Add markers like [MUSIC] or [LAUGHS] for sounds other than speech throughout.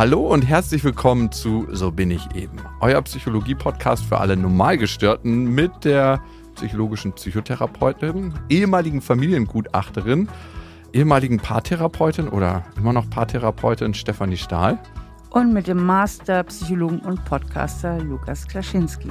Hallo und herzlich willkommen zu So bin ich eben, euer Psychologie-Podcast für alle Normalgestörten mit der psychologischen Psychotherapeutin, ehemaligen Familiengutachterin, ehemaligen Paartherapeutin oder immer noch Paartherapeutin Stefanie Stahl. Und mit dem Master Psychologen und Podcaster Lukas Klaschinski.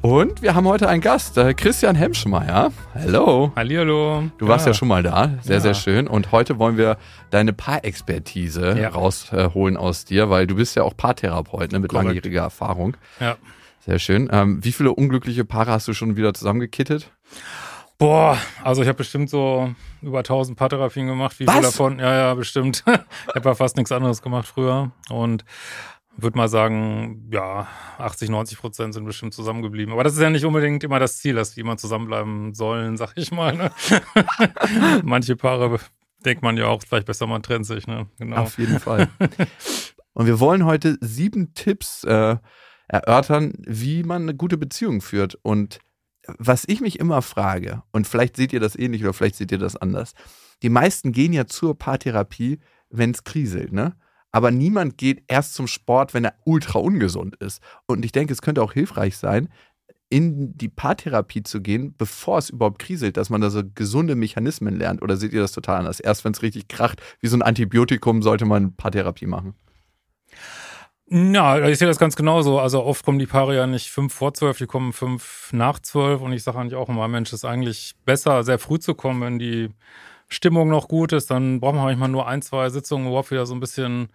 Und wir haben heute einen Gast, äh, Christian Hemschmeier. Hallo. Hallihallo. Du warst ja. schon mal da. Sehr, ja. sehr schön. Und heute wollen wir deine Paarexpertise ja. rausholen aus dir, weil du bist ja auch Paartherapeut ne, mit Korrekt. langjähriger Erfahrung. Ja. Sehr schön. Ähm, wie viele unglückliche Paare hast du schon wieder zusammengekittet? Boah, also ich habe bestimmt so über 1000 Paartherapien gemacht. Wie Was? viele davon? Ja, ja, bestimmt. [LAUGHS] ich habe ja fast nichts anderes gemacht früher. Und würde mal sagen, ja, 80, 90 Prozent sind bestimmt zusammengeblieben. Aber das ist ja nicht unbedingt immer das Ziel, dass die immer zusammenbleiben sollen, [LAUGHS] sag ich mal. Ne? [LAUGHS] Manche Paare denkt man ja auch, vielleicht besser man trennt sich. Ne? Genau. Auf jeden Fall. Und wir wollen heute sieben Tipps äh, erörtern, wie man eine gute Beziehung führt. Und was ich mich immer frage, und vielleicht seht ihr das ähnlich oder vielleicht seht ihr das anders, die meisten gehen ja zur Paartherapie, wenn es kriselt, ne? Aber niemand geht erst zum Sport, wenn er ultra ungesund ist. Und ich denke, es könnte auch hilfreich sein, in die Paartherapie zu gehen, bevor es überhaupt kriselt, dass man da so gesunde Mechanismen lernt. Oder seht ihr das total anders? Erst wenn es richtig kracht, wie so ein Antibiotikum, sollte man Paartherapie machen. Ja, ich sehe das ganz genauso. Also oft kommen die Paare ja nicht fünf vor zwölf, die kommen fünf nach zwölf. Und ich sage eigentlich auch immer, Mensch, es ist eigentlich besser, sehr früh zu kommen, wenn die Stimmung noch gut ist, dann braucht man manchmal nur ein, zwei Sitzungen, um überhaupt wieder so ein bisschen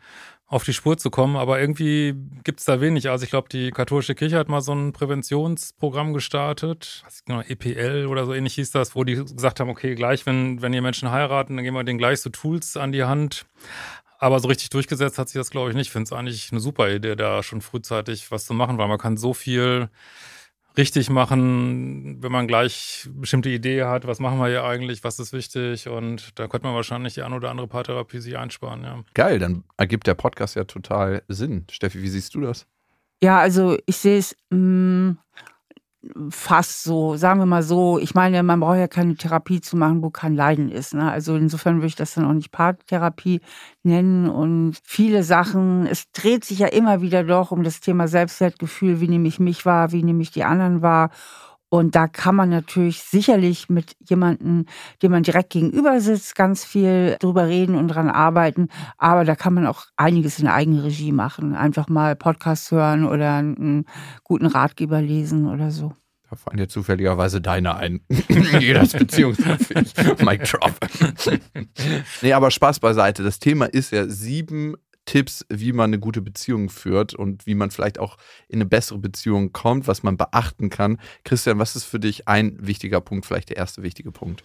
auf die Spur zu kommen. Aber irgendwie gibt es da wenig. Also ich glaube, die katholische Kirche hat mal so ein Präventionsprogramm gestartet, was ich genau, EPL oder so ähnlich hieß das, wo die gesagt haben, okay, gleich, wenn, wenn ihr Menschen heiraten, dann geben wir denen gleich so Tools an die Hand. Aber so richtig durchgesetzt hat sich das, glaube ich, nicht. Ich finde es eigentlich eine super Idee, da schon frühzeitig was zu machen, weil man kann so viel richtig machen, wenn man gleich bestimmte Idee hat, was machen wir hier eigentlich, was ist wichtig und da könnte man wahrscheinlich die ein oder andere Paartherapie sich einsparen, ja. Geil, dann ergibt der Podcast ja total Sinn. Steffi, wie siehst du das? Ja, also ich sehe es mm, fast so, sagen wir mal so, ich meine, man braucht ja keine Therapie zu machen, wo kein Leiden ist. Ne? Also insofern würde ich das dann auch nicht Paartherapie nennen und viele Sachen, es dreht sich ja immer wieder doch um das Thema Selbstwertgefühl, wie nehme ich mich wahr, wie nehme ich die anderen wahr. Und da kann man natürlich sicherlich mit jemandem, dem man direkt gegenüber sitzt, ganz viel drüber reden und dran arbeiten. Aber da kann man auch einiges in Eigenregie machen. Einfach mal Podcast hören oder einen guten Ratgeber lesen oder so. Da fallen dir zufälligerweise deine ein. [LAUGHS] Jeder ist beziehungsfähig. Mic drop. [LAUGHS] nee, aber Spaß beiseite. Das Thema ist ja sieben Tipps, wie man eine gute Beziehung führt und wie man vielleicht auch in eine bessere Beziehung kommt, was man beachten kann. Christian, was ist für dich ein wichtiger Punkt, vielleicht der erste wichtige Punkt?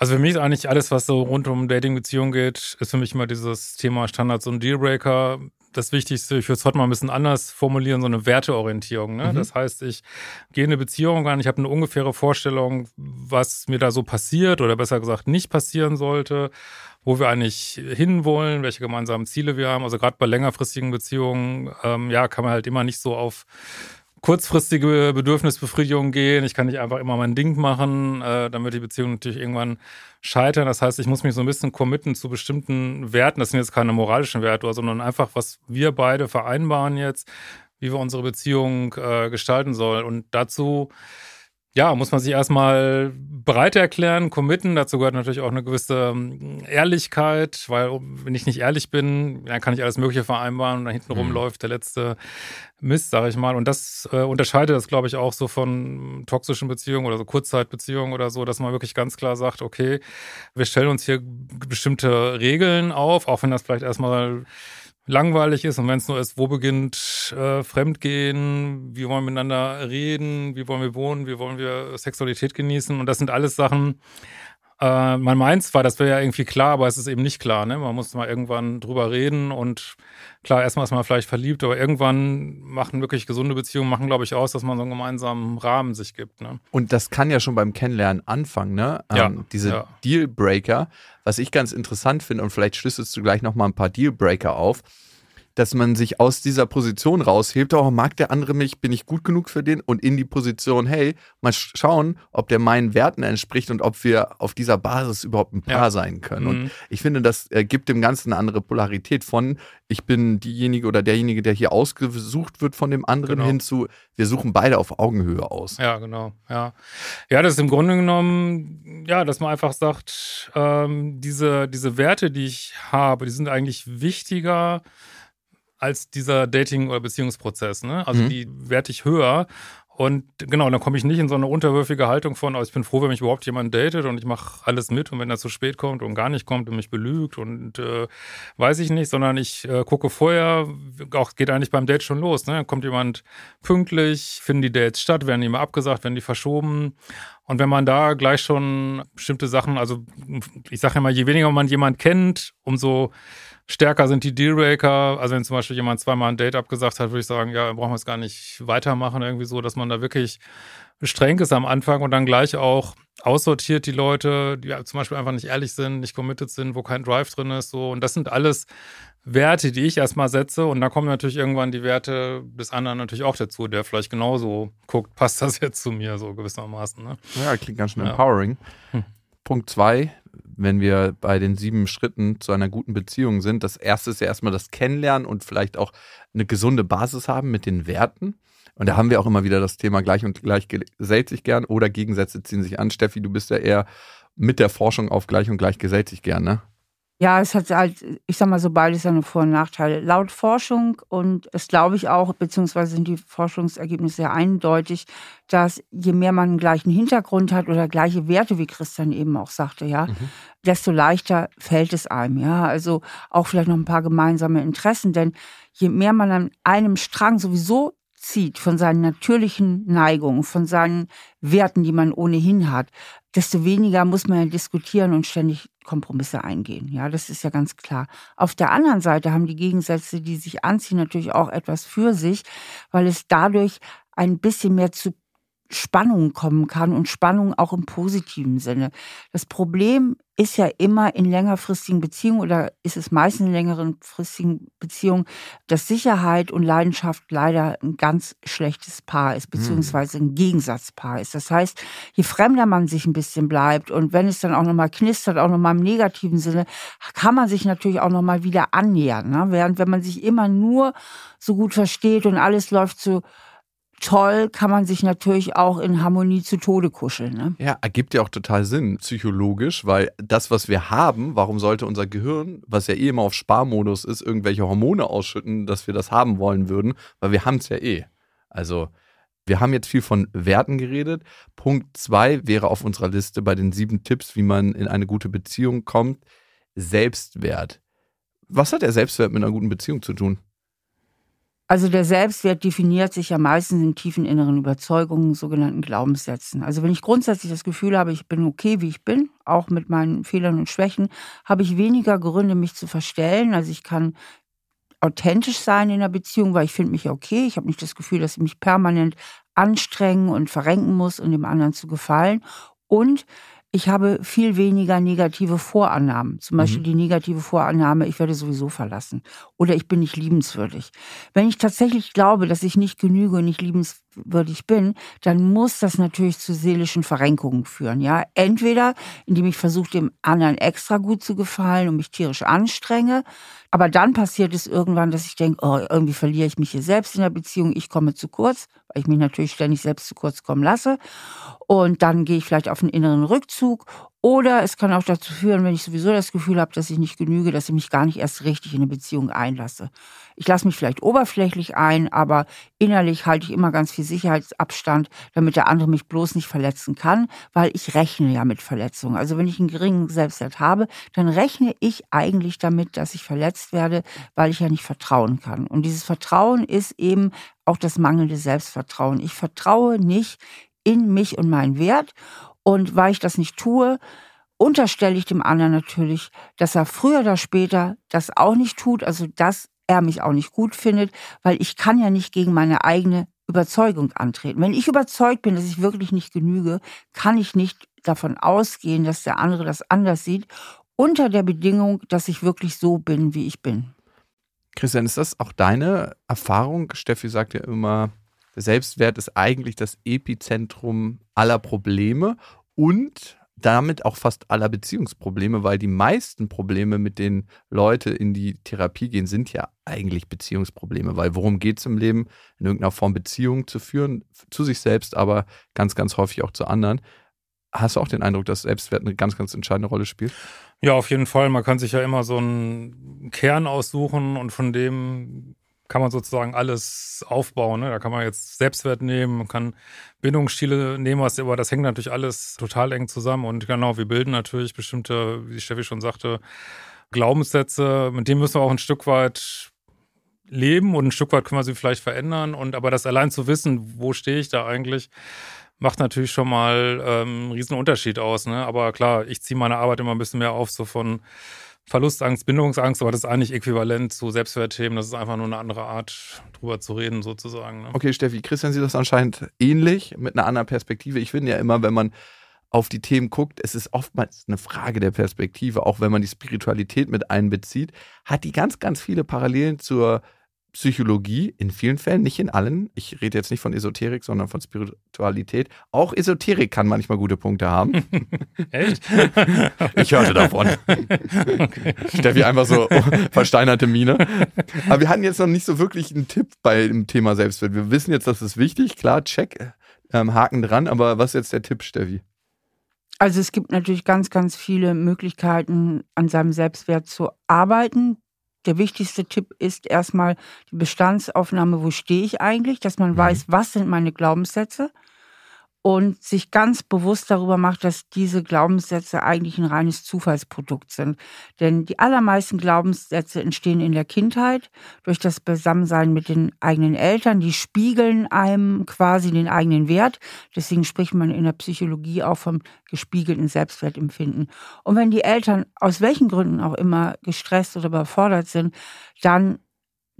Also für mich ist eigentlich alles, was so rund um Dating-Beziehungen geht, ist für mich immer dieses Thema Standards und Dealbreaker. Das Wichtigste, ich würde es heute mal ein bisschen anders formulieren, so eine Werteorientierung. Ne? Mhm. Das heißt, ich gehe in eine Beziehung an, ich habe eine ungefähre Vorstellung, was mir da so passiert oder besser gesagt nicht passieren sollte wo wir eigentlich hinwollen, welche gemeinsamen Ziele wir haben. Also gerade bei längerfristigen Beziehungen, ähm, ja, kann man halt immer nicht so auf kurzfristige Bedürfnisbefriedigung gehen. Ich kann nicht einfach immer mein Ding machen, äh, damit die Beziehung natürlich irgendwann scheitern. Das heißt, ich muss mich so ein bisschen committen zu bestimmten Werten. Das sind jetzt keine moralischen Werte, sondern einfach, was wir beide vereinbaren jetzt, wie wir unsere Beziehung äh, gestalten sollen. Und dazu ja, muss man sich erstmal bereit erklären, committen. Dazu gehört natürlich auch eine gewisse ähm, Ehrlichkeit, weil wenn ich nicht ehrlich bin, dann kann ich alles Mögliche vereinbaren und da hinten mhm. läuft der letzte Mist, sage ich mal. Und das äh, unterscheidet das, glaube ich, auch so von toxischen Beziehungen oder so Kurzzeitbeziehungen oder so, dass man wirklich ganz klar sagt, okay, wir stellen uns hier bestimmte Regeln auf, auch wenn das vielleicht erstmal langweilig ist und wenn es nur ist, wo beginnt äh, Fremdgehen, wie wollen wir miteinander reden, wie wollen wir wohnen, wie wollen wir Sexualität genießen? Und das sind alles Sachen, äh, man meint zwar, das wäre ja irgendwie klar, aber es ist eben nicht klar. Ne? Man muss mal irgendwann drüber reden und klar, erstmal ist man vielleicht verliebt, aber irgendwann machen wirklich gesunde Beziehungen, machen, glaube ich, aus, dass man so einen gemeinsamen Rahmen sich gibt. Ne? Und das kann ja schon beim Kennenlernen anfangen, ne? Ja, ähm, diese ja. Dealbreaker, was ich ganz interessant finde, und vielleicht schlüsselst du gleich nochmal ein paar Dealbreaker auf. Dass man sich aus dieser Position raushebt, oh, mag der andere mich, bin ich gut genug für den und in die Position, hey, mal schauen, ob der meinen Werten entspricht und ob wir auf dieser Basis überhaupt ein Paar ja. sein können. Mhm. Und ich finde, das äh, gibt dem Ganzen eine andere Polarität von, ich bin diejenige oder derjenige, der hier ausgesucht wird von dem anderen genau. hin zu, wir suchen beide auf Augenhöhe aus. Ja, genau. Ja, ja das ist im Grunde genommen, ja, dass man einfach sagt, ähm, diese, diese Werte, die ich habe, die sind eigentlich wichtiger als dieser Dating- oder Beziehungsprozess. Ne? Also mhm. die werte ich höher. Und genau, dann komme ich nicht in so eine unterwürfige Haltung von, oh, ich bin froh, wenn mich überhaupt jemand datet und ich mache alles mit und wenn er zu spät kommt und gar nicht kommt und mich belügt und äh, weiß ich nicht, sondern ich äh, gucke vorher, auch geht eigentlich beim Date schon los. Ne? Dann kommt jemand pünktlich, finden die Dates statt, werden die immer abgesagt, werden die verschoben. Und wenn man da gleich schon bestimmte Sachen, also ich sage ja mal, je weniger man jemand kennt, umso Stärker sind die Dealbreaker. Also wenn zum Beispiel jemand zweimal ein Date abgesagt hat, würde ich sagen, ja, brauchen wir es gar nicht weitermachen. Irgendwie so, dass man da wirklich streng ist am Anfang und dann gleich auch aussortiert die Leute, die zum Beispiel einfach nicht ehrlich sind, nicht committed sind, wo kein Drive drin ist. So. Und das sind alles Werte, die ich erstmal setze. Und dann kommen natürlich irgendwann die Werte des anderen natürlich auch dazu, der vielleicht genauso guckt, passt das jetzt zu mir, so gewissermaßen. Ne? Ja, klingt ganz schön ja. empowering. Hm. Punkt zwei, wenn wir bei den sieben Schritten zu einer guten Beziehung sind. Das erste ist ja erstmal das Kennenlernen und vielleicht auch eine gesunde Basis haben mit den Werten. Und da haben wir auch immer wieder das Thema gleich und gleich gesellt sich gern oder Gegensätze ziehen sich an. Steffi, du bist ja eher mit der Forschung auf gleich und gleich gesellt sich gern, ne? Ja, es hat halt, ich sag mal so, beides seine Vor- und Nachteile. Laut Forschung, und es glaube ich auch, beziehungsweise sind die Forschungsergebnisse sehr eindeutig, dass je mehr man einen gleichen Hintergrund hat oder gleiche Werte, wie Christian eben auch sagte, ja, mhm. desto leichter fällt es einem, ja. Also auch vielleicht noch ein paar gemeinsame Interessen, denn je mehr man an einem Strang sowieso zieht, von seinen natürlichen Neigungen, von seinen Werten, die man ohnehin hat, desto weniger muss man ja diskutieren und ständig Kompromisse eingehen. Ja, das ist ja ganz klar. Auf der anderen Seite haben die Gegensätze, die sich anziehen, natürlich auch etwas für sich, weil es dadurch ein bisschen mehr zu Spannung kommen kann und Spannung auch im positiven Sinne. Das Problem ist ja immer in längerfristigen Beziehungen oder ist es meistens in längerfristigen Beziehungen, dass Sicherheit und Leidenschaft leider ein ganz schlechtes Paar ist, beziehungsweise ein Gegensatzpaar ist. Das heißt, je fremder man sich ein bisschen bleibt und wenn es dann auch nochmal knistert, auch nochmal im negativen Sinne, kann man sich natürlich auch nochmal wieder annähern. Ne? Während wenn man sich immer nur so gut versteht und alles läuft so toll kann man sich natürlich auch in Harmonie zu Tode kuscheln. Ne? Ja, ergibt ja auch total Sinn, psychologisch, weil das, was wir haben, warum sollte unser Gehirn, was ja eh immer auf Sparmodus ist, irgendwelche Hormone ausschütten, dass wir das haben wollen würden, weil wir haben es ja eh. Also, wir haben jetzt viel von Werten geredet. Punkt zwei wäre auf unserer Liste bei den sieben Tipps, wie man in eine gute Beziehung kommt. Selbstwert. Was hat der Selbstwert mit einer guten Beziehung zu tun? Also der Selbstwert definiert sich ja meistens in tiefen inneren Überzeugungen, sogenannten Glaubenssätzen. Also wenn ich grundsätzlich das Gefühl habe, ich bin okay, wie ich bin, auch mit meinen Fehlern und Schwächen, habe ich weniger Gründe, mich zu verstellen. Also ich kann authentisch sein in der Beziehung, weil ich finde mich okay. Ich habe nicht das Gefühl, dass ich mich permanent anstrengen und verrenken muss, um dem anderen zu gefallen. Und ich habe viel weniger negative Vorannahmen. Zum Beispiel mhm. die negative Vorannahme, ich werde sowieso verlassen oder ich bin nicht liebenswürdig. Wenn ich tatsächlich glaube, dass ich nicht genüge und nicht liebenswürdig bin, dann muss das natürlich zu seelischen Verrenkungen führen. Ja, entweder indem ich versuche, dem anderen extra gut zu gefallen und mich tierisch anstrenge, aber dann passiert es irgendwann, dass ich denke, oh, irgendwie verliere ich mich hier selbst in der Beziehung, ich komme zu kurz, weil ich mich natürlich ständig selbst zu kurz kommen lasse. Und dann gehe ich vielleicht auf einen inneren Rückzug oder es kann auch dazu führen, wenn ich sowieso das Gefühl habe, dass ich nicht genüge, dass ich mich gar nicht erst richtig in eine Beziehung einlasse. Ich lasse mich vielleicht oberflächlich ein, aber innerlich halte ich immer ganz viel Sicherheitsabstand, damit der andere mich bloß nicht verletzen kann, weil ich rechne ja mit Verletzungen. Also wenn ich einen geringen Selbstwert habe, dann rechne ich eigentlich damit, dass ich verletzt werde, weil ich ja nicht vertrauen kann. Und dieses Vertrauen ist eben auch das mangelnde Selbstvertrauen. Ich vertraue nicht in mich und meinen Wert und weil ich das nicht tue, unterstelle ich dem anderen natürlich, dass er früher oder später das auch nicht tut, also dass er mich auch nicht gut findet, weil ich kann ja nicht gegen meine eigene Überzeugung antreten. Wenn ich überzeugt bin, dass ich wirklich nicht genüge, kann ich nicht davon ausgehen, dass der andere das anders sieht, unter der Bedingung, dass ich wirklich so bin, wie ich bin. Christian, ist das auch deine Erfahrung? Steffi sagt ja immer, Selbstwert ist eigentlich das Epizentrum aller Probleme und damit auch fast aller Beziehungsprobleme, weil die meisten Probleme, mit denen Leute in die Therapie gehen, sind ja eigentlich Beziehungsprobleme. Weil worum geht es im Leben? In irgendeiner Form Beziehungen zu führen, zu sich selbst, aber ganz, ganz häufig auch zu anderen. Hast du auch den Eindruck, dass Selbstwert eine ganz, ganz entscheidende Rolle spielt? Ja, auf jeden Fall. Man kann sich ja immer so einen Kern aussuchen und von dem kann man sozusagen alles aufbauen. Ne? Da kann man jetzt Selbstwert nehmen, man kann Bindungsstile nehmen, was, aber das hängt natürlich alles total eng zusammen. Und genau, wir bilden natürlich bestimmte, wie Steffi schon sagte, Glaubenssätze, mit denen müssen wir auch ein Stück weit leben und ein Stück weit können wir sie vielleicht verändern. Und aber das allein zu wissen, wo stehe ich da eigentlich, macht natürlich schon mal ähm, einen riesen Unterschied aus. Ne? Aber klar, ich ziehe meine Arbeit immer ein bisschen mehr auf, so von Verlustangst, Bindungsangst, aber das ist eigentlich äquivalent zu Selbstwertthemen. Das ist einfach nur eine andere Art, drüber zu reden, sozusagen. Ne? Okay, Steffi, Christian sieht das anscheinend ähnlich, mit einer anderen Perspektive. Ich finde ja immer, wenn man auf die Themen guckt, es ist oftmals eine Frage der Perspektive, auch wenn man die Spiritualität mit einbezieht, hat die ganz, ganz viele Parallelen zur Psychologie in vielen Fällen, nicht in allen. Ich rede jetzt nicht von Esoterik, sondern von Spiritualität. Auch Esoterik kann manchmal gute Punkte haben. [LAUGHS] Echt? [LAUGHS] Ich hörte davon. Okay. Steffi einfach so [LAUGHS] versteinerte Miene. Aber wir hatten jetzt noch nicht so wirklich einen Tipp bei dem Thema Selbstwert. Wir wissen jetzt, das ist wichtig. Klar, check, ähm, Haken dran. Aber was ist jetzt der Tipp, Steffi? Also es gibt natürlich ganz, ganz viele Möglichkeiten, an seinem Selbstwert zu arbeiten der wichtigste Tipp ist erstmal die Bestandsaufnahme, wo stehe ich eigentlich, dass man mhm. weiß, was sind meine Glaubenssätze und sich ganz bewusst darüber macht, dass diese Glaubenssätze eigentlich ein reines Zufallsprodukt sind. Denn die allermeisten Glaubenssätze entstehen in der Kindheit durch das Beisammensein mit den eigenen Eltern. Die spiegeln einem quasi den eigenen Wert. Deswegen spricht man in der Psychologie auch vom gespiegelten Selbstwertempfinden. Und wenn die Eltern aus welchen Gründen auch immer gestresst oder überfordert sind, dann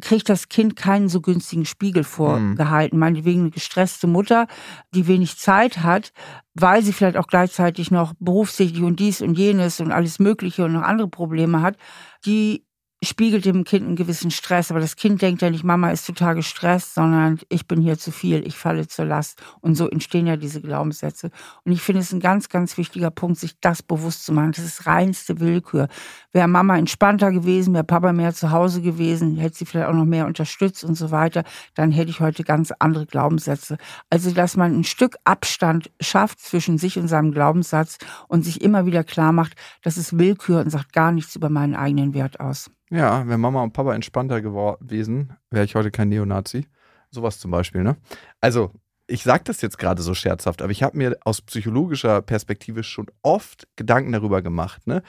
kriegt das Kind keinen so günstigen Spiegel vorgehalten. Mhm. Meinetwegen eine gestresste Mutter, die wenig Zeit hat, weil sie vielleicht auch gleichzeitig noch berufstätig und dies und jenes und alles Mögliche und noch andere Probleme hat, die spiegelt dem Kind einen gewissen Stress. Aber das Kind denkt ja nicht, Mama ist total gestresst, sondern ich bin hier zu viel, ich falle zur Last. Und so entstehen ja diese Glaubenssätze. Und ich finde es ein ganz, ganz wichtiger Punkt, sich das bewusst zu machen. Das ist reinste Willkür. Wäre Mama entspannter gewesen, wäre Papa mehr zu Hause gewesen, hätte sie vielleicht auch noch mehr unterstützt und so weiter, dann hätte ich heute ganz andere Glaubenssätze. Also, dass man ein Stück Abstand schafft zwischen sich und seinem Glaubenssatz und sich immer wieder klar macht, das ist Willkür und sagt gar nichts über meinen eigenen Wert aus. Ja, wäre Mama und Papa entspannter gewesen, wäre ich heute kein Neonazi. Sowas zum Beispiel, ne? Also, ich sage das jetzt gerade so scherzhaft, aber ich habe mir aus psychologischer Perspektive schon oft Gedanken darüber gemacht, ne?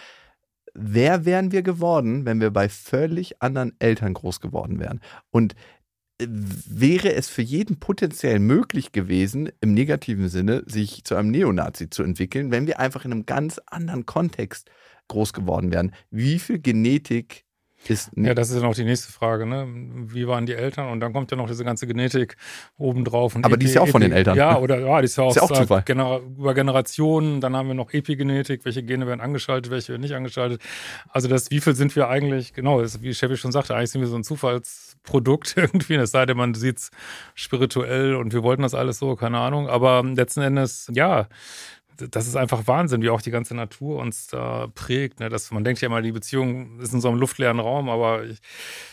Wer wären wir geworden, wenn wir bei völlig anderen Eltern groß geworden wären? Und äh, wäre es für jeden potenziell möglich gewesen, im negativen Sinne, sich zu einem Neonazi zu entwickeln, wenn wir einfach in einem ganz anderen Kontext groß geworden wären? Wie viel Genetik ist ja, das ist ja noch die nächste Frage. Ne? Wie waren die Eltern? Und dann kommt ja noch diese ganze Genetik obendrauf. Aber die ist ja auch von den Eltern. Ja, oder ja, die ist ja auch, ist ja auch Zufall. Gener über Generationen. Dann haben wir noch Epigenetik. Welche Gene werden angeschaltet, welche werden nicht angeschaltet? Also das, wie viel sind wir eigentlich? Genau, das, wie Chevy schon sagte, eigentlich sind wir so ein Zufallsprodukt [LAUGHS] irgendwie. Es sei denn, man sieht es spirituell und wir wollten das alles so, keine Ahnung. Aber letzten Endes, ja, das ist einfach Wahnsinn, wie auch die ganze Natur uns da prägt. Ne? Das, man denkt ja immer, die Beziehung ist in so einem luftleeren Raum, aber ich,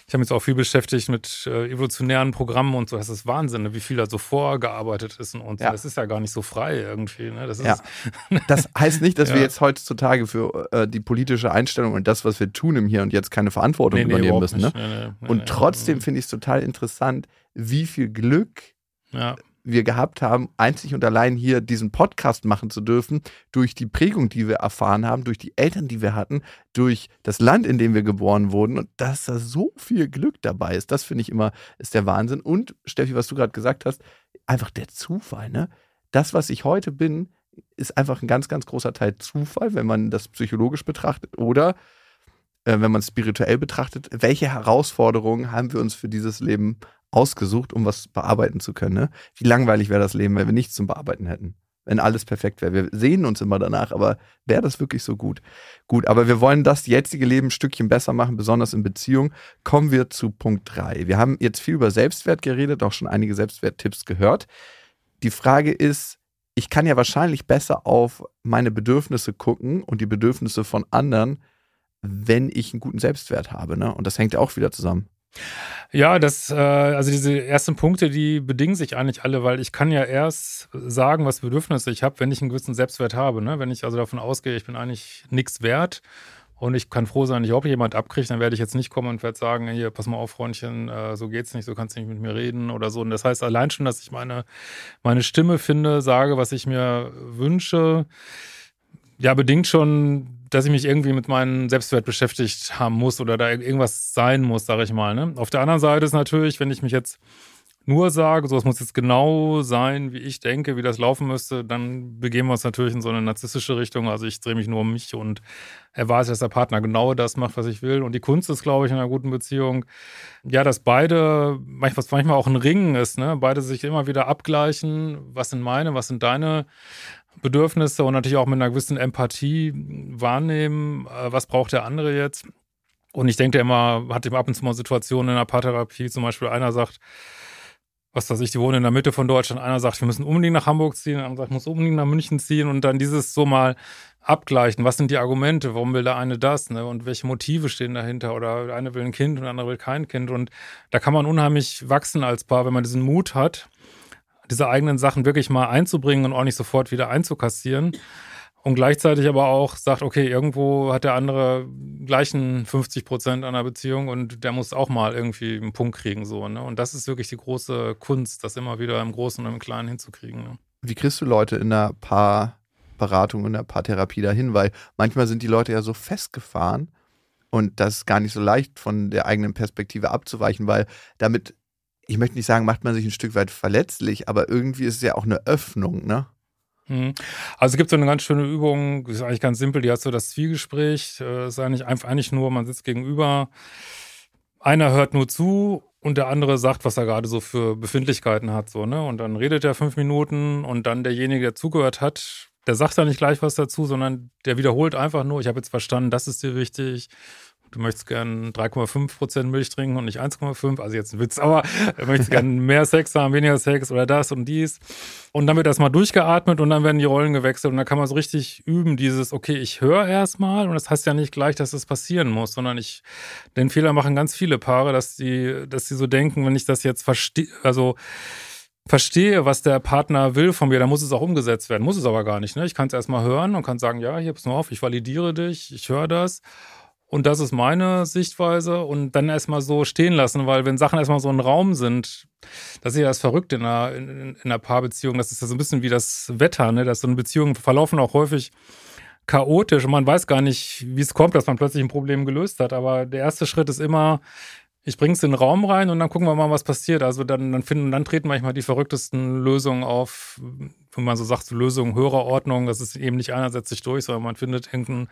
ich habe mich auch viel beschäftigt mit äh, evolutionären Programmen und so. Das ist Wahnsinn, ne? wie viel da so vorgearbeitet ist und ja. das ist ja gar nicht so frei irgendwie. Ne? Das, ja. [LAUGHS] [LAUGHS] das heißt nicht, dass ja. wir jetzt heutzutage für äh, die politische Einstellung und das, was wir tun im Hier und Jetzt, keine Verantwortung nee, nee, übernehmen müssen. Ne? Nee, und trotzdem finde ich es total interessant, wie viel Glück ja wir gehabt haben, einzig und allein hier diesen Podcast machen zu dürfen, durch die Prägung, die wir erfahren haben, durch die Eltern, die wir hatten, durch das Land, in dem wir geboren wurden und dass da so viel Glück dabei ist, das finde ich immer, ist der Wahnsinn. Und Steffi, was du gerade gesagt hast, einfach der Zufall, ne? Das, was ich heute bin, ist einfach ein ganz, ganz großer Teil Zufall, wenn man das psychologisch betrachtet oder äh, wenn man es spirituell betrachtet. Welche Herausforderungen haben wir uns für dieses Leben ausgesucht, um was bearbeiten zu können. Ne? Wie langweilig wäre das Leben, wenn wir nichts zum Bearbeiten hätten. wenn alles perfekt wäre. Wir sehen uns immer danach, aber wäre das wirklich so gut? Gut, aber wir wollen das jetzige Leben ein Stückchen besser machen, besonders in Beziehung. Kommen wir zu Punkt 3. Wir haben jetzt viel über Selbstwert geredet, auch schon einige Selbstwerttipps gehört. Die Frage ist, ich kann ja wahrscheinlich besser auf meine Bedürfnisse gucken und die Bedürfnisse von anderen, wenn ich einen guten Selbstwert habe. Ne? Und das hängt ja auch wieder zusammen. Ja, das, äh, also diese ersten Punkte, die bedingen sich eigentlich alle, weil ich kann ja erst sagen, was Bedürfnisse ich habe, wenn ich einen gewissen Selbstwert habe. Ne? Wenn ich also davon ausgehe, ich bin eigentlich nichts wert und ich kann froh sein, ich überhaupt jemand abkriege, dann werde ich jetzt nicht kommen und werde sagen, hier, pass mal auf, Freundchen, äh, so geht's nicht, so kannst du nicht mit mir reden oder so. Und das heißt allein schon, dass ich meine, meine Stimme finde, sage, was ich mir wünsche, ja, bedingt schon dass ich mich irgendwie mit meinem Selbstwert beschäftigt haben muss oder da irgendwas sein muss, sage ich mal. Ne? Auf der anderen Seite ist natürlich, wenn ich mich jetzt nur sage, so es muss jetzt genau sein, wie ich denke, wie das laufen müsste, dann begeben wir uns natürlich in so eine narzisstische Richtung. Also ich drehe mich nur um mich und erwarte, dass der Partner genau das macht, was ich will. Und die Kunst ist, glaube ich, in einer guten Beziehung, ja, dass beide, was manchmal auch ein Ringen ist, ne? beide sich immer wieder abgleichen, was sind meine, was sind deine Bedürfnisse und natürlich auch mit einer gewissen Empathie wahrnehmen, äh, was braucht der andere jetzt. Und ich denke immer, hat eben ab und zu mal Situationen in der Paartherapie, zum Beispiel einer sagt, was weiß ich, die wohnen in der Mitte von Deutschland, einer sagt, wir müssen unbedingt nach Hamburg ziehen, der andere sagt, muss unbedingt nach München ziehen. Und dann dieses so mal abgleichen, was sind die Argumente, warum will der eine das ne? und welche Motive stehen dahinter? Oder der eine will ein Kind und der andere will kein Kind. Und da kann man unheimlich wachsen als Paar, wenn man diesen Mut hat, diese eigenen Sachen wirklich mal einzubringen und auch nicht sofort wieder einzukassieren. Und gleichzeitig aber auch sagt, okay, irgendwo hat der andere gleichen 50 Prozent einer Beziehung und der muss auch mal irgendwie einen Punkt kriegen. So, ne? Und das ist wirklich die große Kunst, das immer wieder im Großen und im Kleinen hinzukriegen. Ne? Wie kriegst du Leute in der Paarberatung, in der Paartherapie dahin? Weil manchmal sind die Leute ja so festgefahren und das ist gar nicht so leicht von der eigenen Perspektive abzuweichen, weil damit ich möchte nicht sagen, macht man sich ein Stück weit verletzlich, aber irgendwie ist es ja auch eine Öffnung, ne? Mhm. Also es gibt so eine ganz schöne Übung, die ist eigentlich ganz simpel, die hat so das Zwiegespräch, das äh, ist eigentlich, eigentlich nur, man sitzt gegenüber, einer hört nur zu und der andere sagt, was er gerade so für Befindlichkeiten hat, so, ne? Und dann redet er fünf Minuten und dann derjenige, der zugehört hat, der sagt dann nicht gleich was dazu, sondern der wiederholt einfach nur, ich habe jetzt verstanden, das ist dir wichtig du möchtest gern 3,5% Milch trinken und nicht 1,5, also jetzt ein Witz, aber du möchtest gern [LAUGHS] mehr Sex haben, weniger Sex oder das und dies. Und dann wird erstmal durchgeatmet und dann werden die Rollen gewechselt und dann kann man so richtig üben, dieses, okay, ich höre erstmal und das heißt ja nicht gleich, dass das passieren muss, sondern ich, den Fehler machen ganz viele Paare, dass die, dass die so denken, wenn ich das jetzt verstehe, also verstehe, was der Partner will von mir, dann muss es auch umgesetzt werden. Muss es aber gar nicht. Ne? Ich kann es erstmal hören und kann sagen, ja, hier, pass mal auf, ich validiere dich, ich höre das. Und das ist meine Sichtweise und dann erstmal so stehen lassen, weil wenn Sachen erstmal so ein Raum sind, das ist ja das Verrückte in einer, in, in einer Paarbeziehung, das ist ja so ein bisschen wie das Wetter, ne? dass so eine Beziehung verlaufen auch häufig chaotisch und man weiß gar nicht, wie es kommt, dass man plötzlich ein Problem gelöst hat. Aber der erste Schritt ist immer, ich bringe es in den Raum rein und dann gucken wir mal, was passiert. Also dann, dann finden, dann treten manchmal die verrücktesten Lösungen auf, wenn man so sagt, Lösungen höherer Ordnung. Das ist eben nicht einer setzt sich durch, sondern man findet irgendeinen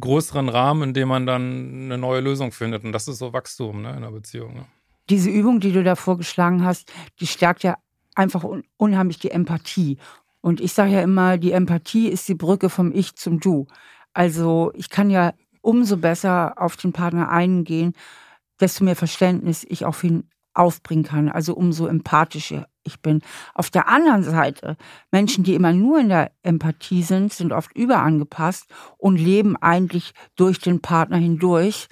größeren Rahmen, in dem man dann eine neue Lösung findet. Und das ist so Wachstum ne, in einer Beziehung. Ne? Diese Übung, die du da vorgeschlagen hast, die stärkt ja einfach un unheimlich die Empathie. Und ich sage ja immer, die Empathie ist die Brücke vom Ich zum Du. Also ich kann ja umso besser auf den Partner eingehen, desto mehr Verständnis ich auf ihn aufbringen kann, also umso empathischer ich bin. Auf der anderen Seite, Menschen, die immer nur in der Empathie sind, sind oft überangepasst und leben eigentlich durch den Partner hindurch.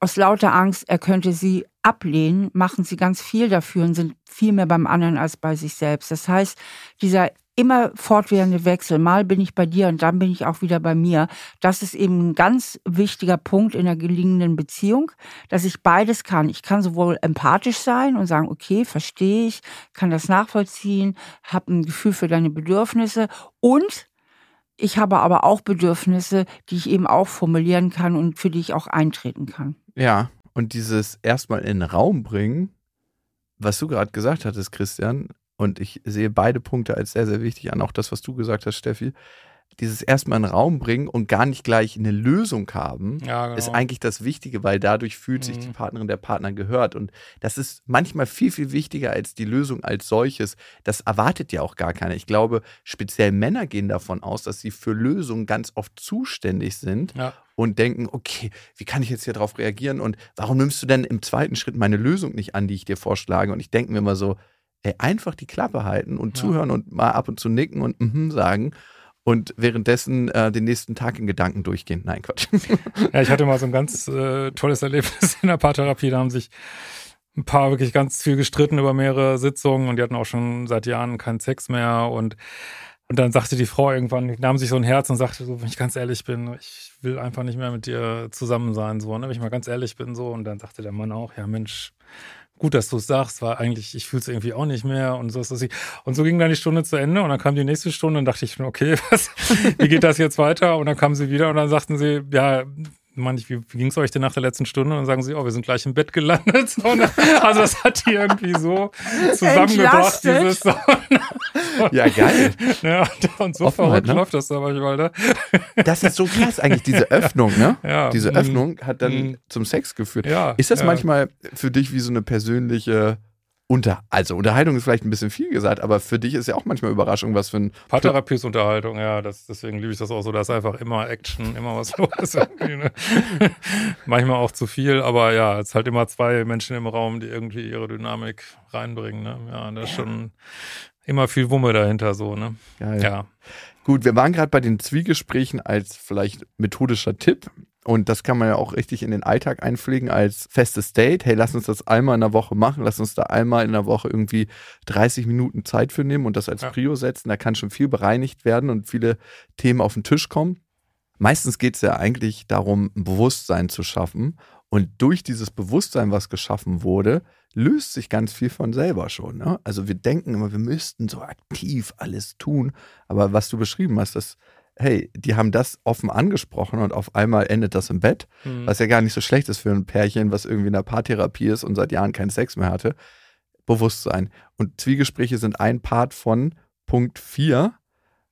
Aus lauter Angst, er könnte sie ablehnen, machen sie ganz viel dafür und sind viel mehr beim anderen als bei sich selbst. Das heißt, dieser immer fortwährende Wechsel. Mal bin ich bei dir und dann bin ich auch wieder bei mir. Das ist eben ein ganz wichtiger Punkt in einer gelingenden Beziehung, dass ich beides kann. Ich kann sowohl empathisch sein und sagen, okay, verstehe ich, kann das nachvollziehen, habe ein Gefühl für deine Bedürfnisse und ich habe aber auch Bedürfnisse, die ich eben auch formulieren kann und für die ich auch eintreten kann. Ja, und dieses erstmal in den Raum bringen, was du gerade gesagt hattest, Christian, und ich sehe beide Punkte als sehr, sehr wichtig an, auch das, was du gesagt hast, Steffi. dieses erstmal in den Raum bringen und gar nicht gleich eine Lösung haben, Ja, genau. ist eigentlich das Wichtige, weil dadurch fühlt sich Mhm. die Partnerin der Partner gehört. Und das ist manchmal viel, viel wichtiger als die Lösung als solches. Das erwartet ja auch gar keiner. Ich glaube, speziell Männer gehen davon aus, dass sie für Lösungen ganz oft zuständig sind ja. und denken, okay, wie kann ich jetzt hier drauf reagieren und warum nimmst du denn im zweiten Schritt meine Lösung nicht an, die ich dir vorschlage? Und ich denke mir immer so, ey, einfach die Klappe halten und Ja. zuhören und mal ab und zu nicken und mhm sagen und währenddessen äh, den nächsten Tag in Gedanken durchgehen. Nein, Quatsch. [LAUGHS] Ja, ich hatte mal so ein ganz äh, tolles Erlebnis in der Paartherapie. Da haben sich ein paar wirklich ganz viel gestritten über mehrere Sitzungen und die hatten auch schon seit Jahren keinen Sex mehr. Und, und dann sagte die Frau irgendwann, nahm sich so ein Herz und sagte so, wenn ich ganz ehrlich bin, ich will einfach nicht mehr mit dir zusammen sein, so, ne? wenn ich mal ganz ehrlich bin, so. Und dann sagte der Mann auch, ja Mensch, gut, dass du es sagst, weil eigentlich, ich fühle es irgendwie auch nicht mehr und so ist das. Und so ging dann die Stunde zu Ende und dann kam die nächste Stunde und dachte ich, okay, [LAUGHS] was, wie geht das jetzt weiter? Und dann kamen sie wieder und dann sagten sie, ja, meine ich, wie, wie ging es euch denn nach der letzten Stunde? Und dann sagen sie, oh, wir sind gleich im Bett gelandet. [LAUGHS] So, ne? Also das hat die irgendwie so zusammengebracht, dieses so, [LAUGHS] ja, geil. ja, und so verrückt ne? läuft das da manchmal, ne? [LAUGHS] Das ist so krass eigentlich, diese Öffnung, ne? Ja. Diese Mhm. Öffnung hat dann Mhm. zum Sex geführt. Ja. Ist das ja. manchmal für dich wie so eine persönliche Unter also Unterhaltung ist vielleicht ein bisschen viel gesagt, aber für dich ist ja auch manchmal Überraschung, was für ein Paartherapie ist Unterhaltung, ja, das, deswegen liebe ich das auch so. Da ist einfach immer Action, immer was [LAUGHS] los. irgendwie, ne? Manchmal auch zu viel, aber ja, es ist halt immer zwei Menschen im Raum, die irgendwie ihre Dynamik reinbringen. Ne? Ja, da ist schon immer viel Wumme dahinter so, ne? Geil. Ja. Gut, wir waren gerade bei den Zwiegesprächen als vielleicht methodischer Tipp. Und das kann man ja auch richtig in den Alltag einpflegen als festes Date. Hey, lass uns das einmal in der Woche machen. Lass uns da einmal in der Woche irgendwie 30 Minuten Zeit für nehmen und das als Ja. Prio setzen. Da kann schon viel bereinigt werden und viele Themen auf den Tisch kommen. Meistens geht es ja eigentlich darum, ein Bewusstsein zu schaffen. Und durch dieses Bewusstsein, was geschaffen wurde, löst sich ganz viel von selber schon. Ne? Also wir denken immer, wir müssten so aktiv alles tun. Aber was du beschrieben hast, das, hey, die haben das offen angesprochen und auf einmal endet das im Bett, Hm. was ja gar nicht so schlecht ist für ein Pärchen, was irgendwie in der Paartherapie ist und seit Jahren keinen Sex mehr hatte. Bewusstsein. Und Zwiegespräche sind ein Part von Punkt 4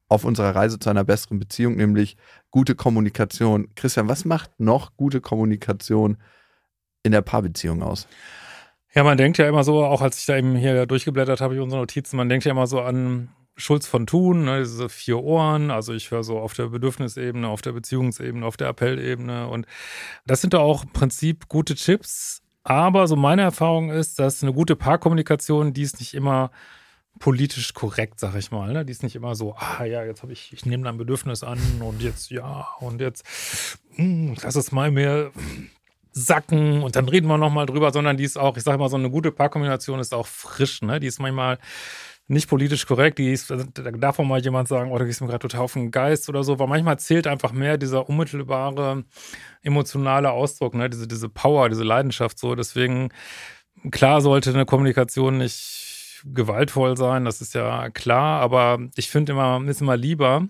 auf unserer Reise zu einer besseren Beziehung, nämlich gute Kommunikation. Christian, was macht noch gute Kommunikation in der Paarbeziehung aus? Ja, man denkt ja immer so, auch als ich da eben hier durchgeblättert habe, unsere Notizen, man denkt ja immer so an Schulz von Thun, ne, diese vier Ohren. Also ich höre so auf der Bedürfnisebene, auf der Beziehungsebene, auf der Appellebene. Und das sind da auch im Prinzip gute Tipps. Aber so meine Erfahrung ist, dass eine gute Paarkommunikation, die ist nicht immer politisch korrekt, sag ich mal. Ne? Die ist nicht immer so, ah ja, jetzt habe ich, ich nehme dein Bedürfnis an und jetzt ja und jetzt hm, lass es mal mehr sacken und dann reden wir nochmal drüber, sondern die ist auch, ich sage mal, so eine gute Paarkombination ist auch frisch, ne? Die ist manchmal nicht politisch korrekt, die ist, da darf auch mal jemand sagen, oh, da gehst mir gerade total auf den Geist oder so, weil manchmal zählt einfach mehr dieser unmittelbare emotionale Ausdruck, ne? Diese, diese Power, diese Leidenschaft so. Deswegen, klar sollte eine Kommunikation nicht gewaltvoll sein, das ist ja klar, aber ich finde immer, ist immer lieber,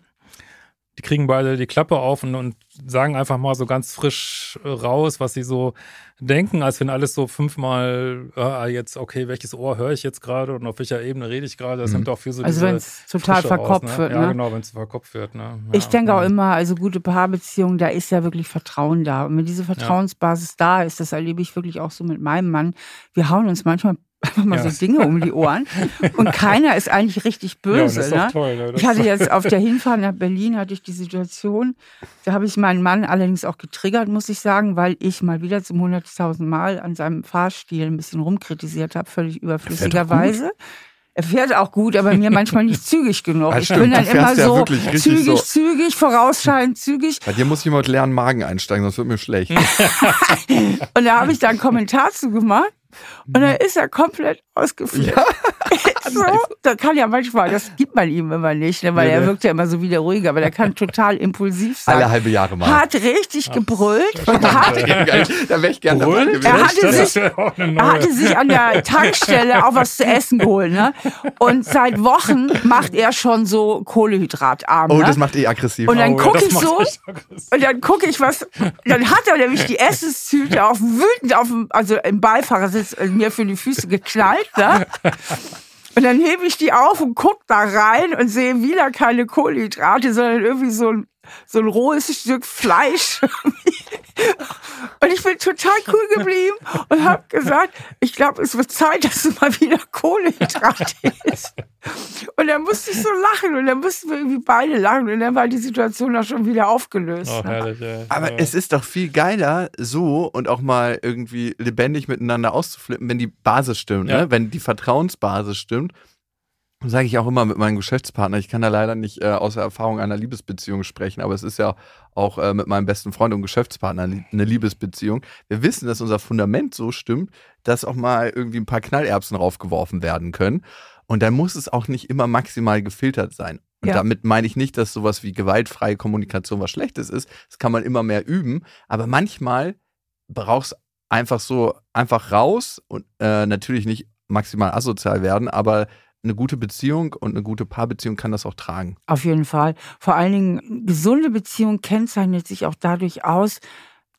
die kriegen beide die Klappe auf und, und sagen einfach mal so ganz frisch äh, raus, was sie so denken, als wenn alles so fünfmal, ah, jetzt, okay, welches Ohr höre ich jetzt gerade und auf welcher Ebene rede ich gerade. Das Mhm. nimmt auch für so Also wenn es total Frische verkopft raus, ne? wird. Ja, Ne? genau, wenn es verkopft wird. Ne? Ja, Ich denke auch mhm. immer, also gute Paarbeziehungen, da ist ja wirklich Vertrauen da. Und wenn diese Vertrauensbasis da ist, das erlebe ich wirklich auch so mit meinem Mann. Wir hauen uns manchmal [LAUGHS] einfach mal Ja. so Dinge um die Ohren [LAUGHS] und keiner ist eigentlich richtig Ja, böse. das ist doch ne? toll. Ne? Ich hatte jetzt auf der Hinfahrt nach Berlin hatte ich die Situation, da habe ich meinen Mann allerdings auch getriggert, muss ich sagen, weil ich mal wieder zum hunderttausend Mal an seinem Fahrstil ein bisschen rumkritisiert habe, völlig überflüssigerweise. Er fährt auch gut, aber mir manchmal nicht [LAUGHS] zügig genug. Ah, ich bin dann immer ja so zügig, so. zügig, vorausschauend, zügig. Bei dir muss jemand lernen, Magen einsteigen, sonst wird mir schlecht. [LAUGHS] Und da habe ich da einen Kommentar zu gemacht. Und dann ist er komplett ausgeflippt. [LAUGHS] so, das kann ja manchmal, das gibt man ihm immer nicht, ne, weil Nee, er wirkt ja immer so wie der Ruhige, aber der kann total impulsiv sein. Alle halbe Jahre mal. hat richtig gebrüllt und hat, da wäre ich gerne dabei Brüllt? gewesen. Er hatte sich- ja auch er hatte sich an der Tankstelle auch was zu essen geholt. Ne? Und seit Wochen macht er schon so Kohlehydratarm. Oh, ne? das macht eh aggressiv. Und dann Oh, ja, guck das ich so und dann gucke ich was, dann hat er nämlich die Essenstüte auf wütend auf dem, also im Beifahrersitz äh, mir für die Füße geknallt, [LAUGHS] ne? Und dann hebe ich die auf und gucke da rein und sehe wieder keine Kohlenhydrate, sondern irgendwie so ein so ein rohes Stück Fleisch. [LAUGHS] und ich bin total cool geblieben und habe gesagt, ich glaube, es wird Zeit, dass du mal wieder Kohlenhydrate [LAUGHS] isst. Und dann musste ich so lachen und dann mussten wir irgendwie beide lachen und dann war die Situation auch schon wieder aufgelöst. Oh, herrlich, ja. Aber ja. es ist doch viel geiler, so und auch mal irgendwie lebendig miteinander auszuflippen, wenn die Basis stimmt, ja. ne? wenn die Vertrauensbasis stimmt sage ich auch immer mit meinem Geschäftspartner. Ich kann da leider nicht äh, aus der Erfahrung einer Liebesbeziehung sprechen, aber es ist ja auch äh, mit meinem besten Freund und Geschäftspartner eine Liebesbeziehung. Wir wissen, dass unser Fundament so stimmt, dass auch mal irgendwie ein paar Knallerbsen raufgeworfen werden können. Und dann muss es auch nicht immer maximal gefiltert sein. Und ja. damit meine ich nicht, dass sowas wie gewaltfreie Kommunikation was Schlechtes ist. Das kann man immer mehr üben. Aber manchmal brauchst du einfach so einfach raus und äh, natürlich nicht maximal asozial werden, aber eine gute Beziehung und eine gute Paarbeziehung kann das auch tragen. Auf jeden Fall. Vor allen Dingen, gesunde Beziehung kennzeichnet sich auch dadurch aus,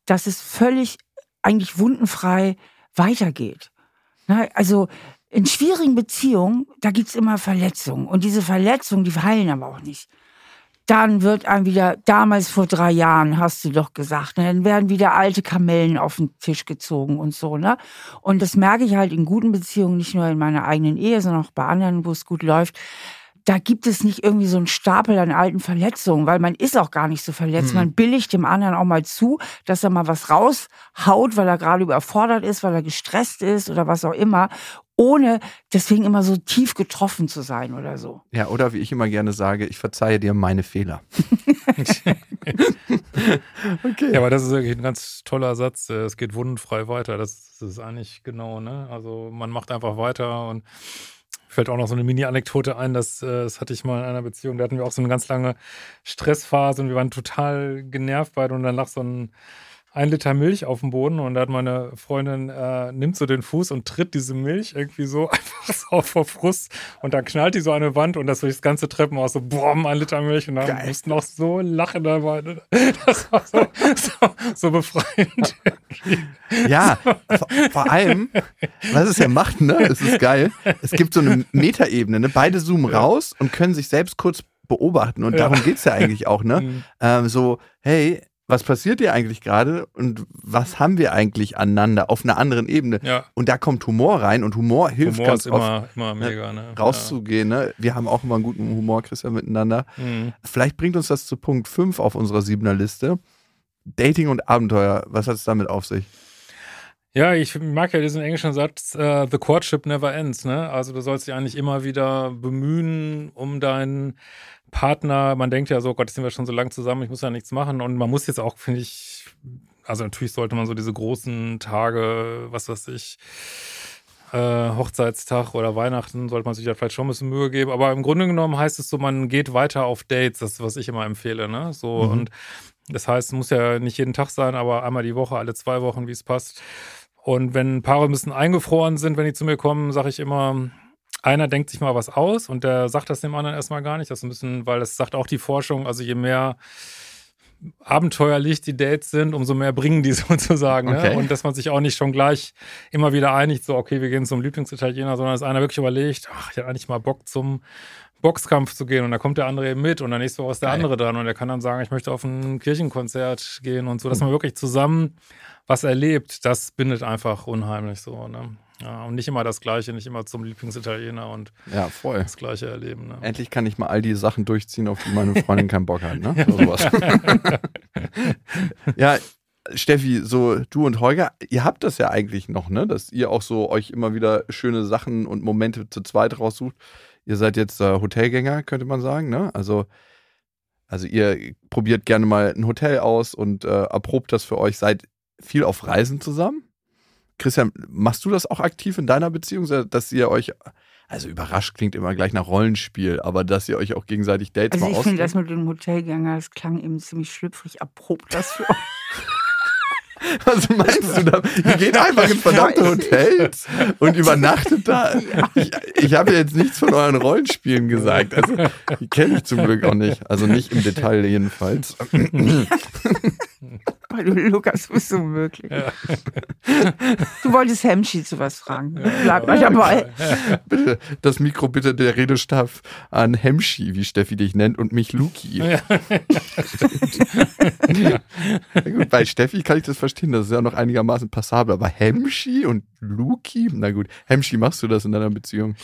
dass es völlig eigentlich wundenfrei weitergeht. Also in schwierigen Beziehungen, da gibt es immer Verletzungen. Und diese Verletzungen, die heilen aber auch nicht dann wird einem wieder, damals vor drei Jahren hast du doch gesagt, ne, dann werden wieder alte Kamellen auf den Tisch gezogen und so, ne? Und das merke ich halt in guten Beziehungen, nicht nur in meiner eigenen Ehe, sondern auch bei anderen, wo es gut läuft. Da gibt es nicht irgendwie so einen Stapel an alten Verletzungen, weil man ist auch gar nicht so verletzt. Mhm. Man billigt dem anderen auch mal zu, dass er mal was raushaut, weil er gerade überfordert ist, weil er gestresst ist oder was auch immer ohne deswegen immer so tief getroffen zu sein oder so. Ja, oder wie ich immer gerne sage, ich verzeihe dir meine Fehler. [LAUGHS] okay. Ja, aber das ist wirklich ein ganz toller Satz. Es geht wundenfrei weiter. Das, ist eigentlich genau, ne? Also man macht einfach weiter und fällt auch noch so eine Mini-Anekdote ein, das, äh, das hatte ich mal in einer Beziehung, da hatten wir auch so eine ganz lange Stressphase und wir waren total genervt beide und dann lag so ein ein Liter Milch auf dem Boden und da hat meine Freundin, äh, nimmt so den Fuß und tritt diese Milch irgendwie so [LAUGHS] einfach so vor Frust und dann knallt die so an eine Wand und das durch das ganze Treppenhaus so, boah, ein Liter Milch und dann Geil. mussten auch so lachen dabei. [LAUGHS] Das war so, so, so befreiend. [LAUGHS] Ja, vor, vor, allem, was es ja macht, ne, es ist geil, es gibt so eine Metaebene, ne, beide zoomen ja. raus und können sich selbst kurz beobachten und darum geht es ja eigentlich auch, ne? Mhm. Ähm, so, hey, was passiert hier eigentlich gerade und was haben wir eigentlich aneinander auf einer anderen Ebene. Ja. Und da kommt Humor rein und Humor hilft Humor ganz ist immer, oft, immer ne, mega, ne? rauszugehen. Ne? Wir haben auch immer einen guten Humor, Christian, miteinander. Mhm. Vielleicht bringt uns das zu Punkt 5 auf unserer siebener Liste. Dating und Abenteuer, was hat es damit auf sich? Ja, ich mag ja diesen englischen Satz, uh, the courtship never ends. Ne? Also du sollst dich eigentlich immer wieder bemühen, um deinen Partner, man denkt ja so, Gott, jetzt sind wir schon so lange zusammen, ich muss ja nichts machen. Und man muss jetzt auch, finde ich, also natürlich sollte man so diese großen Tage, was weiß ich, äh, Hochzeitstag oder Weihnachten, sollte man sich ja vielleicht schon ein bisschen Mühe geben. Aber im Grunde genommen heißt es so, man geht weiter auf Dates, das ist, was ich immer empfehle. Ne? So, mhm. und das heißt, es muss ja nicht jeden Tag sein, aber einmal die Woche, alle zwei Wochen, wie es passt. Und wenn Paare ein bisschen eingefroren sind, wenn die zu mir kommen, sage ich immer, einer denkt sich mal was aus und der sagt das dem anderen erstmal gar nicht. Das bisschen, weil das sagt auch die Forschung, also je mehr abenteuerlich die Dates sind, umso mehr bringen die [LAUGHS] sozusagen. Ne? Okay. Ne? Und dass man sich auch nicht schon gleich immer wieder einigt, so, okay, wir gehen zum Lieblingsitaliener, sondern dass einer wirklich überlegt, ach, ich hätte eigentlich mal Bock zum Boxkampf zu gehen und da kommt der andere eben mit und dann nächste Woche ist der Geil. andere dran und der kann dann sagen, ich möchte auf ein Kirchenkonzert gehen und so, dass man wirklich zusammen was erlebt, das bindet einfach unheimlich so. Ne? Ja, und nicht immer das Gleiche, nicht immer zum Lieblingsitaliener und ja, voll. das Gleiche erleben. Ne? Endlich kann ich mal all die Sachen durchziehen, auf die meine Freundin keinen Bock hat. Ne? [LAUGHS] [LAUGHS] ja, Steffi, so du und Holger, ihr habt das ja eigentlich noch, ne? Dass ihr auch so euch immer wieder schöne Sachen und Momente zu zweit raussucht. Ihr seid jetzt äh, Hotelgänger, könnte man sagen, ne? Also, also ihr probiert gerne mal ein Hotel aus und äh, erprobt das für euch, seid viel auf Reisen zusammen. Christian, machst du das auch aktiv in deiner Beziehung, dass ihr euch, also überrascht klingt immer gleich nach Rollenspiel, aber dass ihr euch auch gegenseitig Dates also mal Ich finde das mit dem Hotelgänger, das klang eben ziemlich schlüpfrig, erprobt das für euch. [LAUGHS] Was meinst du da? Ihr geht einfach in verdammte Hotels und übernachtet da. Ich, ich habe ja jetzt nichts von euren Rollenspielen gesagt. Also, die kenne ich zum Glück auch nicht. Also nicht im Detail jedenfalls. [LAUGHS] du, Lukas, bist so möglich. Ja. Du wolltest Hemschi zu was fragen. Bleib mal dabei. Bitte, das Mikro bitte der Redestab an Hemschi, wie Steffi dich nennt, und mich Luki. [LAUGHS] Ja. gut, bei Steffi kann ich das verstehen, das ist ja noch einigermaßen passabel, aber Hemschi und Luki? Na gut, Hemschi, machst du das in deiner Beziehung?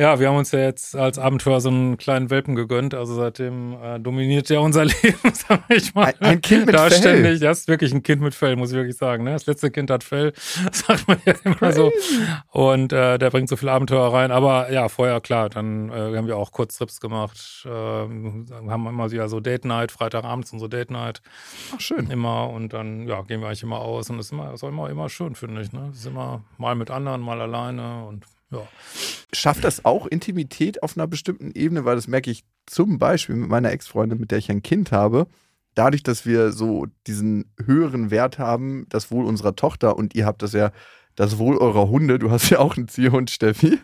Ja, wir haben uns ja jetzt als Abenteuer so einen kleinen Welpen gegönnt. Also seitdem äh, dominiert ja unser [LAUGHS] Leben, sag ich mal. Ein, ein Kind mit da Fell. Ständig, das ist wirklich ein Kind mit Fell, muss ich wirklich sagen. Ne? Das letzte Kind hat Fell, [LAUGHS] sagt man ja immer Crazy. so. Und äh, der bringt so viele Abenteuer rein. Aber ja, vorher, klar, dann äh, haben wir auch Kurztrips gemacht. Äh, haben immer wieder so Date Night, Freitagabends unsere Date Night. Ach, schön. Immer. Und dann, ja, gehen wir eigentlich immer aus. Und das ist immer, ist auch immer, immer schön, finde ich. Ne? Das ist immer mal mit anderen, mal alleine und ja. Schafft das auch Intimität auf einer bestimmten Ebene? Weil das merke ich zum Beispiel mit meiner Ex-Freundin, mit der ich ein Kind habe. Dadurch, dass wir so diesen höheren Wert haben, das Wohl unserer Tochter und ihr habt das ja, das Wohl eurer Hunde, du hast ja auch einen Ziehhund, Steffi.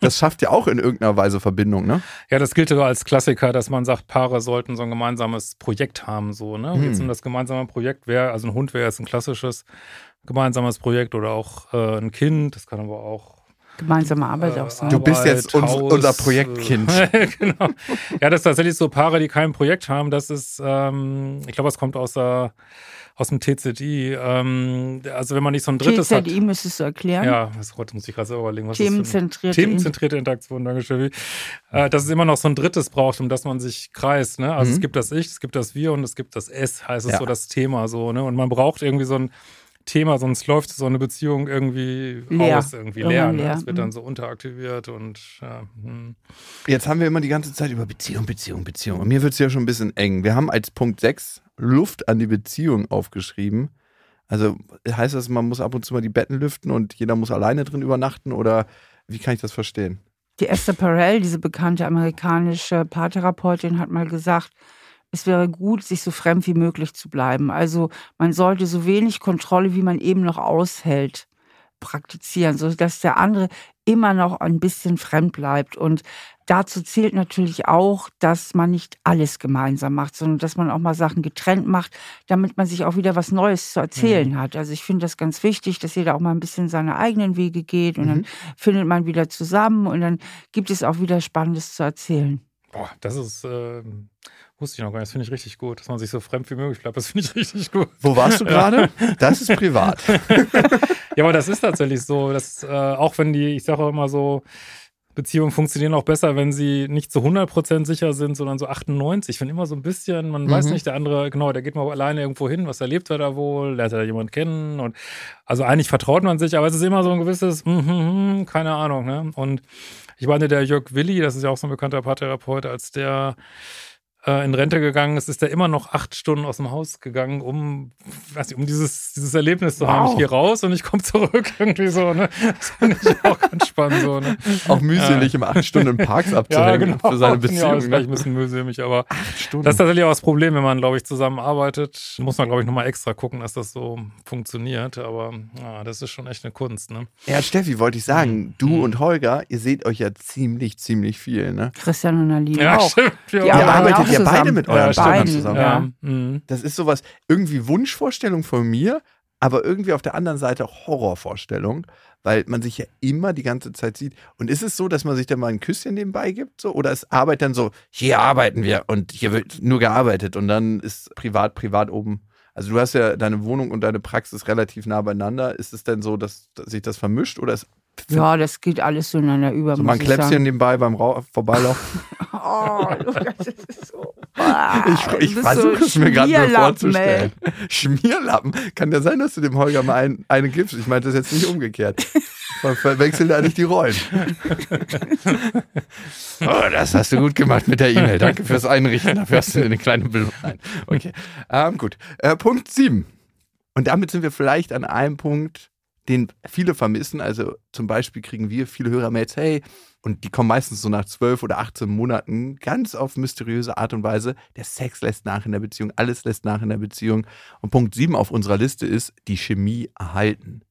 Das schafft ja auch in irgendeiner Weise Verbindung, ne? Ja, das gilt sogar als Klassiker, dass man sagt, Paare sollten so ein gemeinsames Projekt haben, so, ne? Hm. Jetzt um das gemeinsame Projekt wäre, also ein Hund wäre jetzt ein klassisches gemeinsames Projekt oder auch äh, ein Kind, das kann aber auch Gemeinsame Arbeit auch sein. Du bist jetzt uns, unser Projektkind. [LAUGHS] genau. Ja, das ist tatsächlich so Paare, die kein Projekt haben. Das ist, ähm, ich glaube, es kommt aus, der, aus dem TZI. Ähm, also wenn man nicht so ein drittes TZI hat. TZI müsstest du erklären. Ja, das muss ich gerade selber überlegen. Was Themenzentrierte, Themenzentrierte Interaktion, danke schön. Äh, dass es immer noch so ein drittes braucht, um das man sich kreist. Ne? Also mhm. es gibt das Ich, es gibt das Wir und es gibt das Es, heißt es ja. so das Thema so. Ne? Und man braucht irgendwie so ein Thema, sonst läuft so eine Beziehung irgendwie leer. aus, irgendwie leer. Ne? Es wird dann mhm. so unteraktiviert und ja, hm. Jetzt haben wir immer die ganze Zeit über Beziehung, Beziehung, Beziehung. Und mir wird es ja schon ein bisschen eng. Wir haben als Punkt 6 Luft an die Beziehung aufgeschrieben. Also heißt das, man muss ab und zu mal die Betten lüften und jeder muss alleine drin übernachten oder wie kann ich das verstehen? Die Esther Perel, diese bekannte amerikanische Paartherapeutin, hat mal gesagt, es wäre gut, sich so fremd wie möglich zu bleiben. Also man sollte so wenig Kontrolle, wie man eben noch aushält, praktizieren, sodass der andere immer noch ein bisschen fremd bleibt. Und dazu zählt natürlich auch, dass man nicht alles gemeinsam macht, sondern dass man auch mal Sachen getrennt macht, damit man sich auch wieder was Neues zu erzählen mhm. hat. Also ich finde das ganz wichtig, dass jeder auch mal ein bisschen seine eigenen Wege geht und mhm. dann findet man wieder zusammen und dann gibt es auch wieder Spannendes zu erzählen. Boah, das ist, äh, wusste ich noch gar nicht, das finde ich richtig gut, dass man sich so fremd wie möglich bleibt, das finde ich [LAUGHS] richtig gut. Wo warst du gerade? [LAUGHS] Das ist privat. [LAUGHS] ja, aber das ist tatsächlich so, dass äh, auch wenn die, ich sage auch immer so, Beziehungen funktionieren auch besser, wenn sie nicht zu 100% sicher sind, sondern so 98. Ich finde immer so ein bisschen, man mhm. weiß nicht, der andere, genau, der geht mal alleine irgendwo hin, was erlebt er da wohl, lernt er da jemand kennen und also eigentlich vertraut man sich, aber es ist immer so ein gewisses, mm, mm, mm, keine Ahnung, ne? Und ich meine, der Jörg Willi, das ist ja auch so ein bekannter Paartherapeut, als der äh, in Rente gegangen ist, ist er immer noch acht Stunden aus dem Haus gegangen, um, weiß nicht, um dieses, dieses Erlebnis zu wow. haben. Ich gehe raus und ich komme zurück [LAUGHS] irgendwie so. Ne? Das finde ich auch ganz spannend so. Ne? Auch mühselig, äh, im acht Stunden im Parks [LAUGHS] abzuhängen ja, genau. für seine Beziehung. Ja, ne? ein bisschen mühselig, aber das ist tatsächlich auch das Problem, wenn man, glaube ich, zusammenarbeitet. Muss man, glaube ich, nochmal extra gucken, dass das so funktioniert. Aber ja, das ist schon echt eine Kunst. Ne? Ja, Steffi, wollte ich sagen, mhm. du mhm. und Holger, ihr seht euch ja ziemlich, ziemlich viel. Ne? Christian und Aline ja, auch. Stimmt, ja, ihr arbeitet ihr zusammen. beide mit euren ja, Partnern zusammen. Ja. Mhm. Das ist sowas, irgendwie Wunschvorstellung von mir, aber irgendwie auf der anderen Seite auch Horrorvorstellung, weil man sich ja immer die ganze Zeit sieht. Und ist es so, dass man sich da mal ein Küsschen nebenbei gibt? So? Oder ist Arbeit dann so, hier arbeiten wir und hier wird nur gearbeitet und dann ist privat, privat oben. Also du hast ja deine Wohnung und deine Praxis relativ nah beieinander. Ist es denn so, dass, dass sich das vermischt oder ist ja, das geht alles so ineinander über. So mal ein Kläpschen nebenbei beim Ra Vorbeilaufen. [LAUGHS] oh, das ist so. Ah, ich ich versuche so es mir gerade nur vorzustellen. Ey. [LAUGHS] Schmierlappen? Kann ja sein, dass du dem Holger mal einen, eine gibst. Ich meine das jetzt nicht umgekehrt. Man verwechselt da nicht die Rollen. [LAUGHS] oh, das hast du gut gemacht mit der E-Mail. Danke fürs Einrichten. Dafür hast du eine kleine Belohnung. Okay, ähm, gut. Äh, Punkt 7. Und damit sind wir vielleicht an einem Punkt, den viele vermissen. Also zum Beispiel kriegen wir viele Hörermails, hey, und die kommen meistens so nach zwölf oder 18 Monaten ganz auf mysteriöse Art und Weise. Der Sex lässt nach in der Beziehung, alles lässt nach in der Beziehung. Und Punkt 7 auf unserer Liste ist die Chemie erhalten.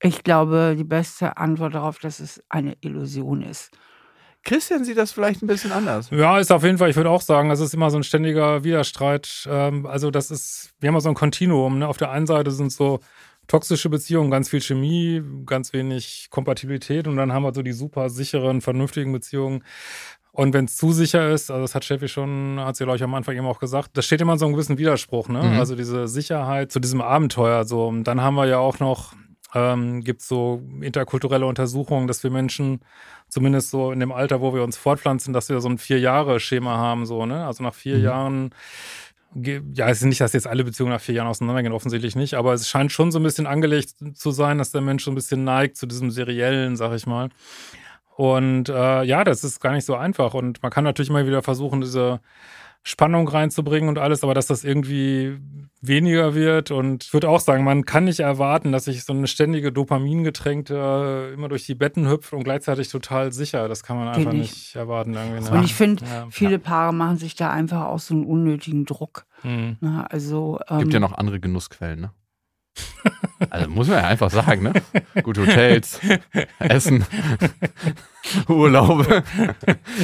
Ich glaube, die beste Antwort darauf, dass es eine Illusion ist. Christian sieht das vielleicht ein bisschen anders. Ja, ist auf jeden Fall, ich würde auch sagen, das ist immer so ein ständiger Widerstreit. Ähm, also das ist, wir haben ja so ein Kontinuum. Ne? Auf der einen Seite sind so toxische Beziehungen, ganz viel Chemie, ganz wenig Kompatibilität und dann haben wir so die super sicheren, vernünftigen Beziehungen. Und wenn es zu sicher ist, also das hat Steffi schon, hat sie, glaube ich, am Anfang eben auch gesagt, das steht immer in so einem gewissen Widerspruch, ne? Mhm. Also diese Sicherheit zu diesem Abenteuer. So. Und dann haben wir ja auch noch, ähm, gibt es so interkulturelle Untersuchungen, dass wir Menschen, zumindest so in dem Alter, wo wir uns fortpflanzen, dass wir so ein Vier-Jahre-Schema haben, so, ne? Also nach vier mhm. Jahren ja, es ist nicht, dass jetzt alle Beziehungen nach vier Jahren auseinandergehen, offensichtlich nicht, aber es scheint schon so ein bisschen angelegt zu sein, dass der Mensch so ein bisschen neigt zu diesem seriellen, sag ich mal. Und äh, ja, das ist gar nicht so einfach. Und man kann natürlich immer wieder versuchen, diese Spannung reinzubringen und alles, aber dass das irgendwie weniger wird. Und ich würde auch sagen, man kann nicht erwarten, dass sich so eine ständige Dopamingetränkte immer durch die Betten hüpft und gleichzeitig total sicher. Das kann man einfach nicht. nicht erwarten. Irgendwie. Ne? Und ich finde, ja. viele Paare machen sich da einfach auch so einen unnötigen Druck. Mhm. Ne? Also, ähm, Gibt ja noch andere Genussquellen, ne? Also muss man ja einfach sagen, ne? Gute Hotels, Essen, Urlaube.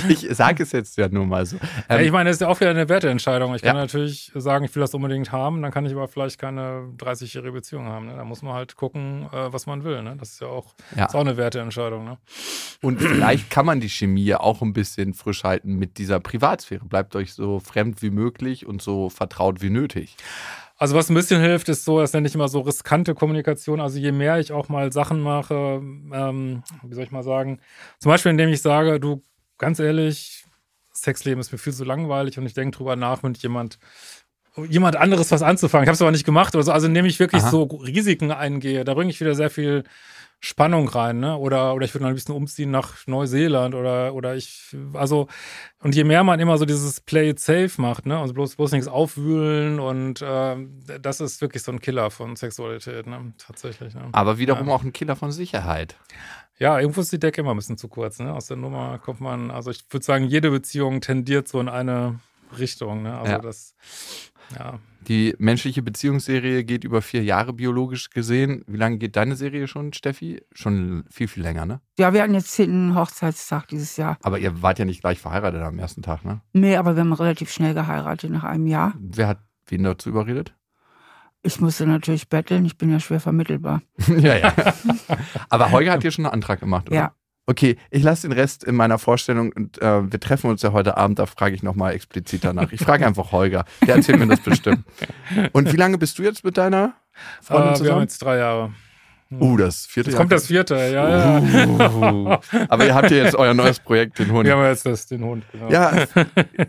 Ich sage es jetzt ja nur mal so. Ähm, ich meine, das ist ja auch wieder eine Werteentscheidung. Ich kann ja. natürlich sagen, ich will das unbedingt haben, dann kann ich aber vielleicht keine 30-jährige Beziehung haben. Ne? Da muss man halt gucken, äh, was man will. Ne? Das ist ja auch, ja. Ist auch eine Werteentscheidung. Ne? Und vielleicht kann man die Chemie auch ein bisschen frisch halten mit dieser Privatsphäre. Bleibt euch so fremd wie möglich und so vertraut wie nötig. Also was ein bisschen hilft, ist so, das nenne ich immer so riskante Kommunikation. Also je mehr ich auch mal Sachen mache, ähm, wie soll ich mal sagen, zum Beispiel indem ich sage, du, ganz ehrlich, Sexleben ist mir viel zu langweilig und ich denke drüber nach, wenn jemand jemand anderes was anzufangen. Ich habe es aber nicht gemacht oder so. Also indem ich wirklich Aha. so Risiken eingehe, da bringe ich wieder sehr viel Spannung rein, ne? Oder, oder ich würde noch ein bisschen umziehen nach Neuseeland oder, oder ich, also, und je mehr man immer so dieses Play it safe macht, ne? Also bloß, bloß nichts aufwühlen und äh, das ist wirklich so ein Killer von Sexualität, ne? Tatsächlich. Ne? Aber wiederum ja. auch ein Killer von Sicherheit. Ja, irgendwo ist die Decke immer ein bisschen zu kurz, ne? Aus der Nummer kommt man, also ich würde sagen, jede Beziehung tendiert so in eine Richtung, ne? Also ja. das, ja. Die menschliche Beziehungsserie geht über vier Jahre biologisch gesehen. Wie lange geht deine Serie schon, Steffi? Schon viel, viel länger, ne? Ja, wir hatten jetzt den Hochzeitstag dieses Jahr. Aber ihr wart ja nicht gleich verheiratet am ersten Tag, ne? Nee, aber wir haben relativ schnell geheiratet nach einem Jahr. Wer hat wen dazu überredet? Ich musste natürlich betteln, ich bin ja schwer vermittelbar. [LAUGHS] ja, ja. Aber Holger hat dir schon einen Antrag gemacht, oder? Ja. Okay, ich lasse den Rest in meiner Vorstellung und äh, wir treffen uns ja heute Abend, da frage ich nochmal explizit danach. Ich frage einfach Holger, der erzählt mir das bestimmt. [LAUGHS] Und wie lange bist du jetzt mit deiner Freundin uh, zusammen? Wir haben jetzt drei Jahre. Uh, das vierte jetzt Jahr. kommt das vierte, ja, ja. Aber ihr habt ja jetzt euer neues Projekt, den Hund. Wir haben jetzt das, den Hund, genau. Ja,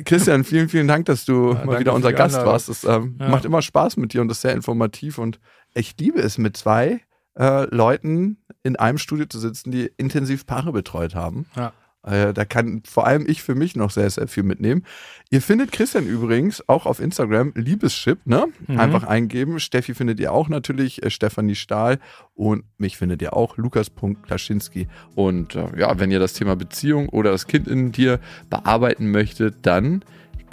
Christian, vielen, vielen Dank, dass du ja, mal wieder unser Gast Anlage. warst. Es ähm, ja. macht immer Spaß mit dir und ist sehr informativ und ich liebe es mit zwei äh, Leuten in einem Studio zu sitzen, die intensiv Paare betreut haben. Ja. Äh, da kann vor allem ich für mich noch sehr, sehr viel mitnehmen. Ihr findet Christian übrigens auch auf Instagram, Liebeschip, ne? Mhm. Einfach eingeben. Steffi findet ihr auch natürlich, äh, Stefanie Stahl und mich findet ihr auch, Lukas.Klaschinski. Und äh, ja, wenn ihr das Thema Beziehung oder das Kind in dir bearbeiten möchtet, dann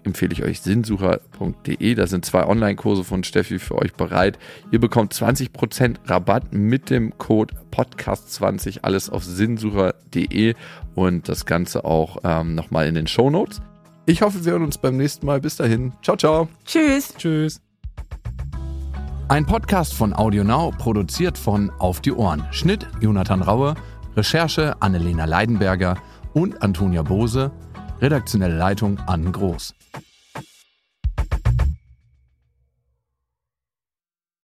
empfehle ich euch sinnsucher.de. Da sind zwei Online-Kurse von Steffi für euch bereit. Ihr bekommt 20% Rabatt mit dem Code Podcast20. Alles auf sinnsucher.de und das Ganze auch ähm, nochmal in den Show Notes. Ich hoffe, wir hören uns beim nächsten Mal. Bis dahin. Ciao, ciao. Tschüss. Tschüss. Ein Podcast von AudioNow, produziert von Auf die Ohren. Schnitt Jonathan Raue, Recherche Annelena Leidenberger und Antonia Bose, redaktionelle Leitung Anne Groß.